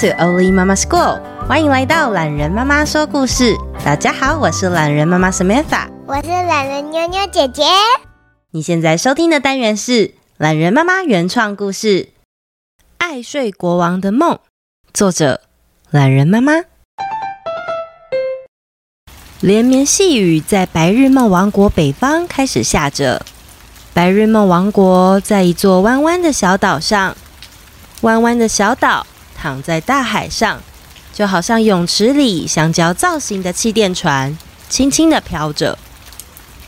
To Oli Mama School，欢迎来到懒人妈妈说故事。大家好，我是懒人妈妈 Samantha，我是懒人妞妞姐姐。你现在收听的单元是懒人妈妈原创故事《爱睡国王的梦》，作者懒人妈妈。连绵细雨在白日梦王国北方开始下着。白日梦王国在一座弯弯的小岛上，弯弯的小岛躺在大海上，就好像泳池里香蕉造型的气垫船，轻轻地飘着。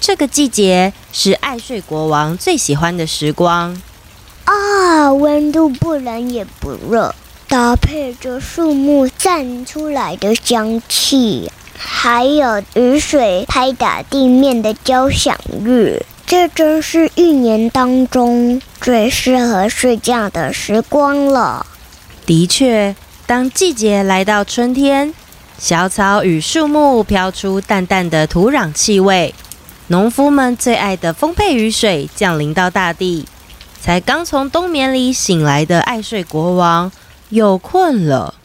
这个季节是爱睡国王最喜欢的时光啊，温度不冷也不热，搭配着树木散出来的香气，还有雨水拍打地面的交响乐。这真是一年当中最适合睡觉的时光了。的确，当季节来到春天，小草与树木飘出淡淡的土壤气味，农夫们最爱的丰沛雨水降临到大地，才刚从冬眠里醒来的爱睡国王又困了。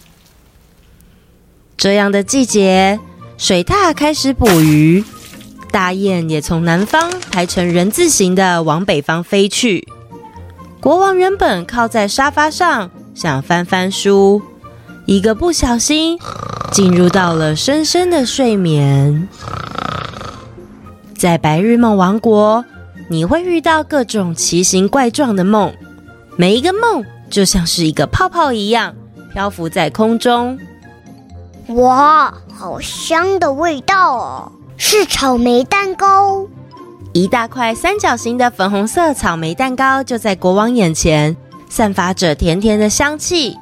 这样的季节，水獭开始捕鱼。大雁也从南方排成人字形的往北方飞去。国王原本靠在沙发上想翻翻书，一个不小心进入到了深深的睡眠。在白日梦王国，你会遇到各种奇形怪状的梦，每一个梦就像是一个泡泡一样漂浮在空中。哇，好香的味道哦！是草莓蛋糕，一大块三角形的粉红色草莓蛋糕就在国王眼前，散发着甜甜的香气。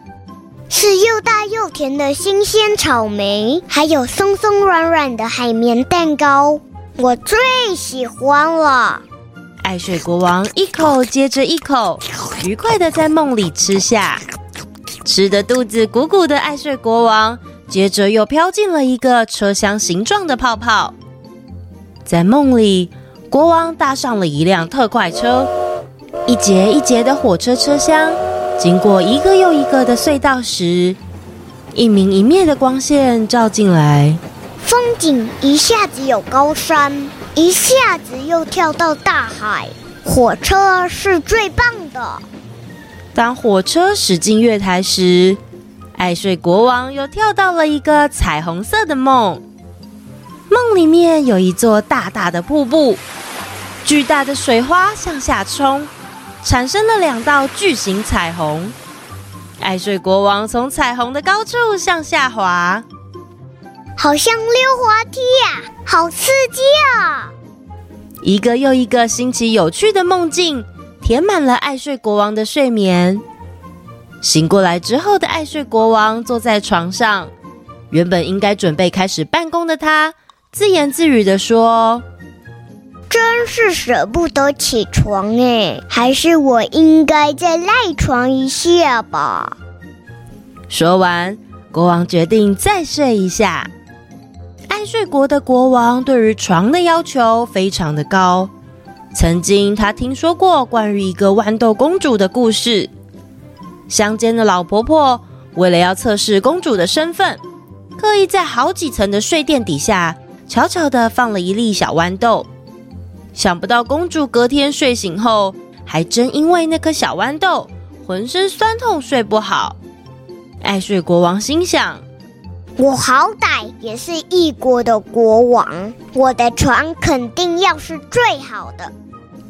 是又大又甜的新鲜草莓，还有松松软软的海绵蛋糕，我最喜欢了。爱睡国王一口接着一口，愉快的在梦里吃下，吃的肚子鼓鼓的爱睡国王，接着又飘进了一个车厢形状的泡泡。在梦里，国王搭上了一辆特快车，一节一节的火车车厢经过一个又一个的隧道时，一明一灭的光线照进来，风景一下子有高山，一下子又跳到大海。火车是最棒的。当火车驶进月台时，爱睡国王又跳到了一个彩虹色的梦。梦里面有一座大大的瀑布，巨大的水花向下冲，产生了两道巨型彩虹。爱睡国王从彩虹的高处向下滑，好像溜滑梯呀，好刺激啊！一个又一个新奇有趣的梦境，填满了爱睡国王的睡眠。醒过来之后的爱睡国王坐在床上，原本应该准备开始办公的他。自言自语的说：“真是舍不得起床哎，还是我应该再赖床一下吧。”说完，国王决定再睡一下。爱睡国的国王对于床的要求非常的高。曾经，他听说过关于一个豌豆公主的故事。乡间的老婆婆为了要测试公主的身份，刻意在好几层的睡垫底下。悄悄地放了一粒小豌豆，想不到公主隔天睡醒后，还真因为那颗小豌豆，浑身酸痛，睡不好。爱睡国王心想：我好歹也是异国的国王，我的床肯定要是最好的。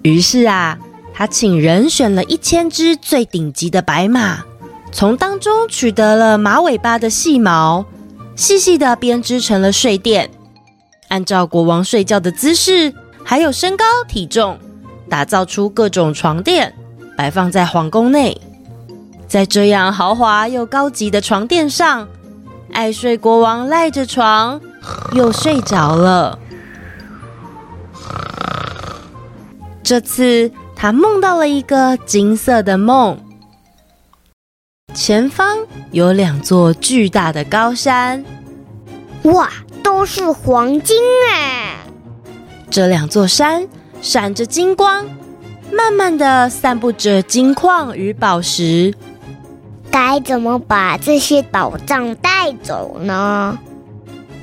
于是啊，他请人选了一千只最顶级的白马，从当中取得了马尾巴的细毛，细细的编织成了睡垫。按照国王睡觉的姿势，还有身高体重，打造出各种床垫，摆放在皇宫内。在这样豪华又高级的床垫上，爱睡国王赖着床，又睡着了。这次他梦到了一个金色的梦，前方有两座巨大的高山。哇！都是黄金哎！这两座山闪着金光，慢慢的散布着金矿与宝石。该怎么把这些宝藏带走呢？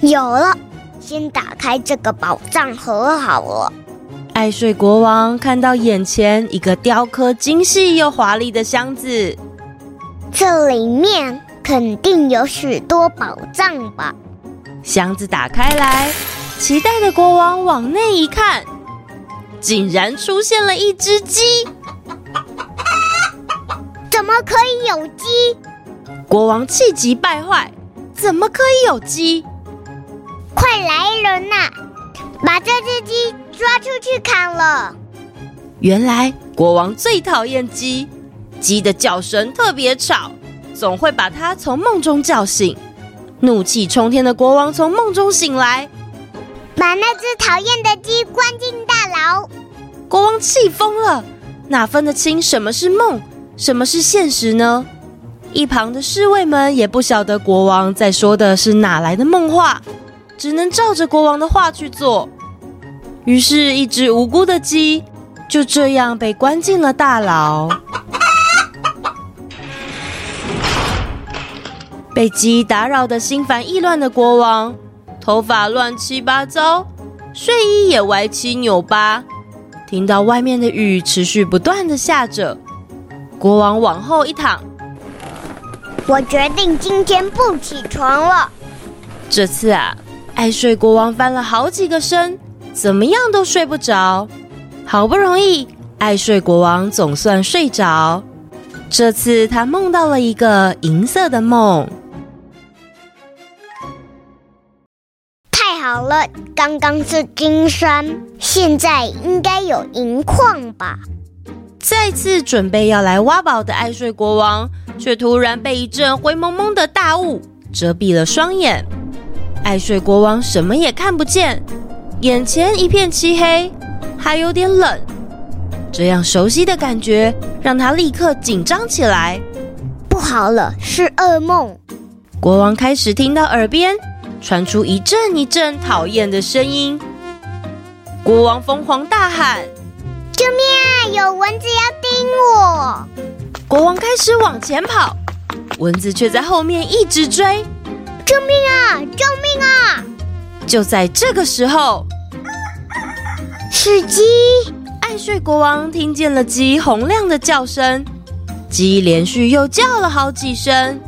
有了，先打开这个宝藏盒好了。爱睡国王看到眼前一个雕刻精细又华丽的箱子，这里面肯定有许多宝藏吧？箱子打开来，期待的国王往内一看，竟然出现了一只鸡！怎么可以有鸡？国王气急败坏，怎么可以有鸡？快来人呐、啊，把这只鸡！抓出去砍了！原来国王最讨厌鸡，鸡的叫声特别吵，总会把他从梦中叫醒。怒气冲天的国王从梦中醒来，把那只讨厌的鸡关进大牢。国王气疯了，哪分得清什么是梦，什么是现实呢？一旁的侍卫们也不晓得国王在说的是哪来的梦话，只能照着国王的话去做。于是，一只无辜的鸡就这样被关进了大牢。被鸡打扰的心烦意乱的国王，头发乱七八糟，睡衣也歪七扭八。听到外面的雨持续不断的下着，国王往后一躺，我决定今天不起床了。这次啊，爱睡国王翻了好几个身。怎么样都睡不着，好不容易，爱睡国王总算睡着。这次他梦到了一个银色的梦。太好了，刚刚是金山，现在应该有银矿吧？再次准备要来挖宝的爱睡国王，却突然被一阵灰蒙蒙的大雾遮蔽了双眼。爱睡国王什么也看不见。眼前一片漆黑，还有点冷，这样熟悉的感觉让他立刻紧张起来。不好了，是噩梦！国王开始听到耳边传出一阵一阵讨厌的声音。国王疯狂大喊：“救命啊！有蚊子要叮我！”国王开始往前跑，蚊子却在后面一直追。救命啊！救命啊！就在这个时候。是鸡！爱睡国王听见了鸡洪亮的叫声，鸡连续又叫了好几声。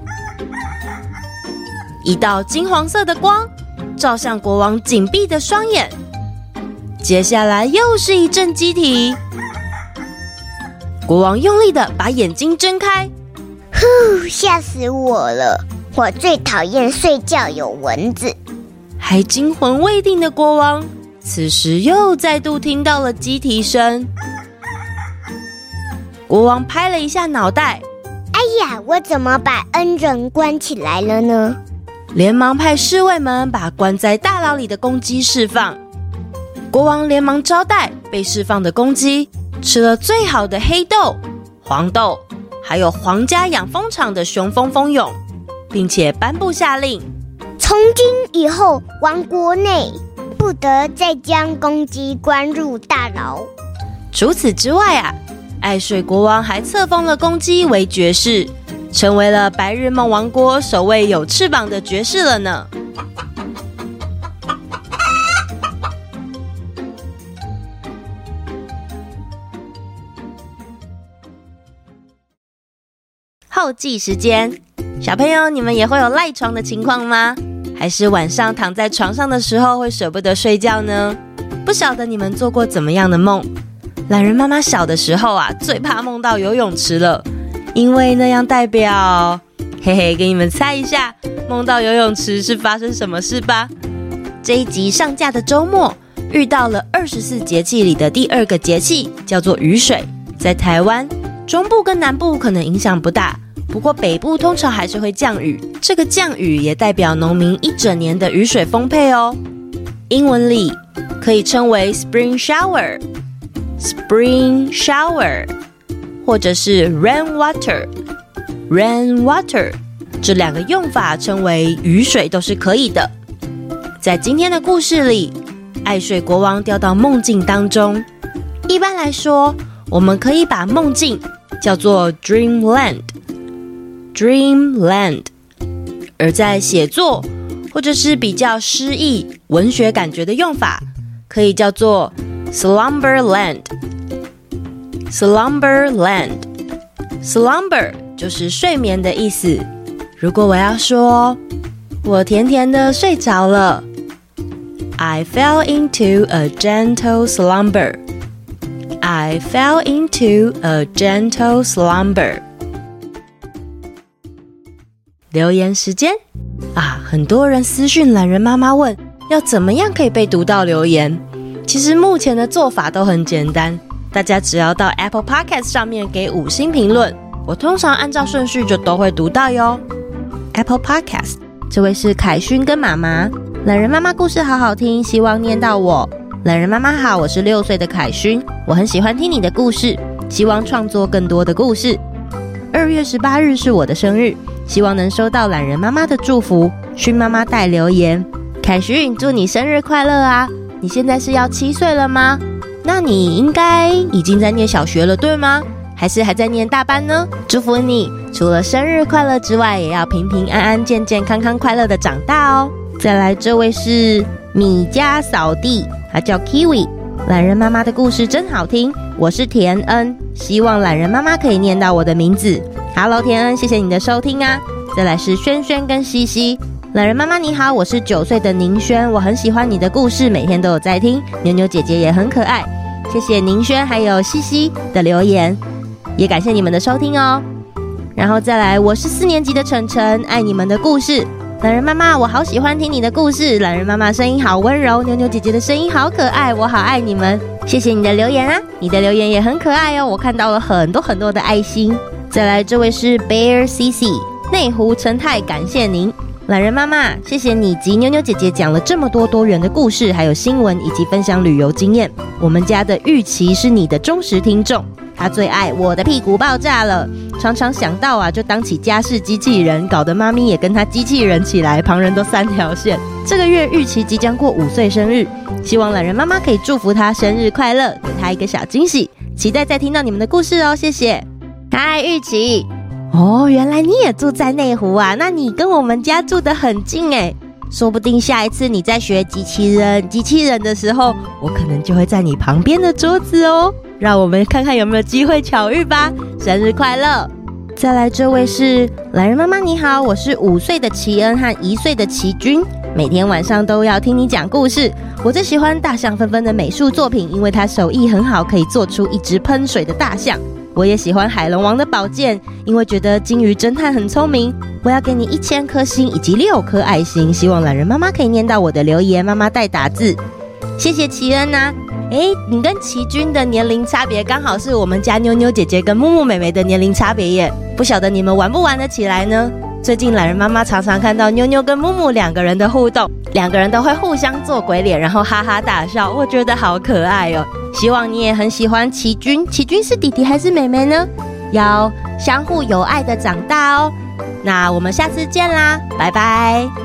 一道金黄色的光照向国王紧闭的双眼，接下来又是一阵鸡啼。国王用力的把眼睛睁开，呼，吓死我了！我最讨厌睡觉有蚊子。还惊魂未定的国王。此时又再度听到了鸡啼声，国王拍了一下脑袋：“哎呀，我怎么把恩人关起来了呢？”连忙派侍卫们把关在大牢里的公鸡释放。国王连忙招待被释放的公鸡，吃了最好的黑豆、黄豆，还有皇家养蜂场的雄蜂蜂蛹，并且颁布下令：从今以后，王国内。不得再将公鸡关入大牢。除此之外啊，爱睡国王还册封了公鸡为爵士，成为了白日梦王国首位有翅膀的爵士了呢。后记时间，小朋友，你们也会有赖床的情况吗？还是晚上躺在床上的时候会舍不得睡觉呢？不晓得你们做过怎么样的梦？懒人妈妈小的时候啊，最怕梦到游泳池了，因为那样代表……嘿嘿，给你们猜一下，梦到游泳池是发生什么事吧？这一集上架的周末，遇到了二十四节气里的第二个节气，叫做雨水。在台湾中部跟南部可能影响不大。不过北部通常还是会降雨，这个降雨也代表农民一整年的雨水丰沛哦。英文里可以称为 spring shower，spring shower，或者是 rain water，rain water，这两个用法称为雨水都是可以的。在今天的故事里，爱睡国王掉到梦境当中。一般来说，我们可以把梦境叫做 dreamland。dreamland。而在写作或者是比较诗意、文学感觉的用法，可以叫做 slumberland。Slumberland，slumber 就是睡眠的意思。如果我要说我甜甜的睡着了，I fell into a gentle slumber。I fell into a gentle slumber。留言时间啊，很多人私讯懒人妈妈问，要怎么样可以被读到留言？其实目前的做法都很简单，大家只要到 Apple Podcast 上面给五星评论，我通常按照顺序就都会读到哟。Apple Podcast，这位是凯勋跟妈妈，懒人妈妈故事好好听，希望念到我。懒人妈妈好，我是六岁的凯勋，我很喜欢听你的故事，希望创作更多的故事。二月十八日是我的生日。希望能收到懒人妈妈的祝福。勋妈妈带留言：凯勋，祝你生日快乐啊！你现在是要七岁了吗？那你应该已经在念小学了，对吗？还是还在念大班呢？祝福你，除了生日快乐之外，也要平平安安、健健康康、快乐的长大哦。再来，这位是米家扫地，他叫 Kiwi。懒人妈妈的故事真好听，我是田恩，希望懒人妈妈可以念到我的名字。Hello，田恩，谢谢你的收听啊！再来是轩轩跟西西，懒人妈妈你好，我是九岁的宁轩，我很喜欢你的故事，每天都有在听。妞妞姐姐也很可爱，谢谢宁轩还有西西的留言，也感谢你们的收听哦。然后再来，我是四年级的晨晨，爱你们的故事。懒人妈妈，我好喜欢听你的故事，懒人妈妈声音好温柔，妞妞姐姐的声音好可爱，我好爱你们。谢谢你的留言啊，你的留言也很可爱哦，我看到了很多很多的爱心。再来，这位是 Bear CC 内湖陈太，感谢您，懒人妈妈，谢谢你及妞妞姐姐讲了这么多多元的故事，还有新闻以及分享旅游经验。我们家的玉琪是你的忠实听众，她最爱我的屁股爆炸了，常常想到啊就当起家事机器人，搞得妈咪也跟她机器人起来，旁人都三条线。这个月玉琪即将过五岁生日，希望懒人妈妈可以祝福她生日快乐，给她一个小惊喜，期待再听到你们的故事哦，谢谢。嗨，玉琪！哦，原来你也住在内湖啊？那你跟我们家住得很近诶，说不定下一次你在学机器人、机器人的时候，我可能就会在你旁边的桌子哦。让我们看看有没有机会巧遇吧！生日快乐！再来，这位是懒人妈妈，你好，我是五岁的齐恩和一岁的齐君，每天晚上都要听你讲故事。我最喜欢大象纷纷的美术作品，因为他手艺很好，可以做出一只喷水的大象。我也喜欢海龙王的宝剑，因为觉得金鱼侦探很聪明。我要给你一千颗星以及六颗爱心，希望懒人妈妈可以念到我的留言。妈妈代打字，谢谢齐恩呐、啊。诶，你跟齐君的年龄差别刚好是我们家妞妞姐姐跟木木妹妹的年龄差别耶，不晓得你们玩不玩得起来呢？最近懒人妈妈常常看到妞妞跟木木两个人的互动，两个人都会互相做鬼脸，然后哈哈大笑，我觉得好可爱哦。希望你也很喜欢奇君，奇君是弟弟还是妹妹呢？要相互有爱的长大哦。那我们下次见啦，拜拜。